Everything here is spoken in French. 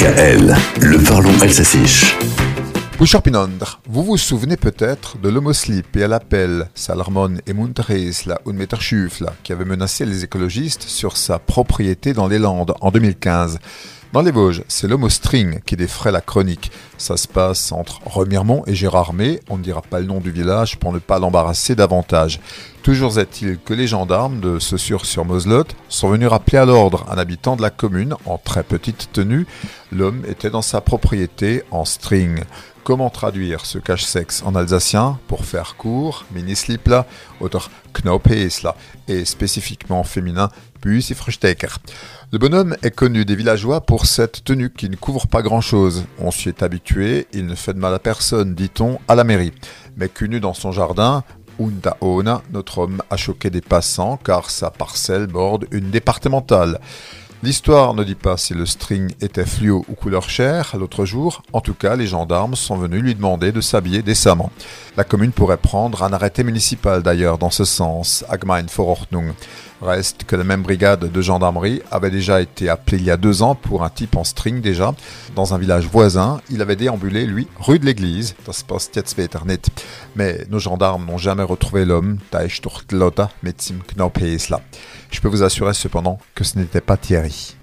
DKL, le parlons alsacien. Pusharpinandr, vous vous souvenez peut-être de l'homoslip et à l'appel Salarmon et Munteresla Unmeterschufla qui avait menacé les écologistes sur sa propriété dans les Landes en 2015. Dans les Vosges, c'est l'homostring qui défraie la chronique. Ça se passe entre Remiremont et Gérardmer. On ne dira pas le nom du village pour ne pas l'embarrasser davantage. Toujours est-il que les gendarmes de Saussure-sur-Moselotte sont venus rappeler à l'ordre un habitant de la commune en très petite tenue. L'homme était dans sa propriété en string. Comment traduire ce cache-sexe en alsacien Pour faire court, mini-slipla, autre knopesla, et spécifiquement féminin, Busifrusteker. Le bonhomme est connu des villageois pour cette tenue qui ne couvre pas grand-chose. On s'y est habitué, il ne fait de mal à personne, dit-on, à la mairie. Mais cunu dans son jardin, Undaona, notre homme a choqué des passants car sa parcelle borde une départementale. L'histoire ne dit pas si le string était fluo ou couleur chair l'autre jour. En tout cas, les gendarmes sont venus lui demander de s'habiller décemment. La commune pourrait prendre un arrêté municipal d'ailleurs dans ce sens, Agmein Vorordnung. Reste que la même brigade de gendarmerie avait déjà été appelée il y a deux ans pour un type en string déjà. Dans un village voisin, il avait déambulé, lui, rue de l'église, das post Mais nos gendarmes n'ont jamais retrouvé l'homme, Je peux vous assurer cependant que ce n'était pas Thierry.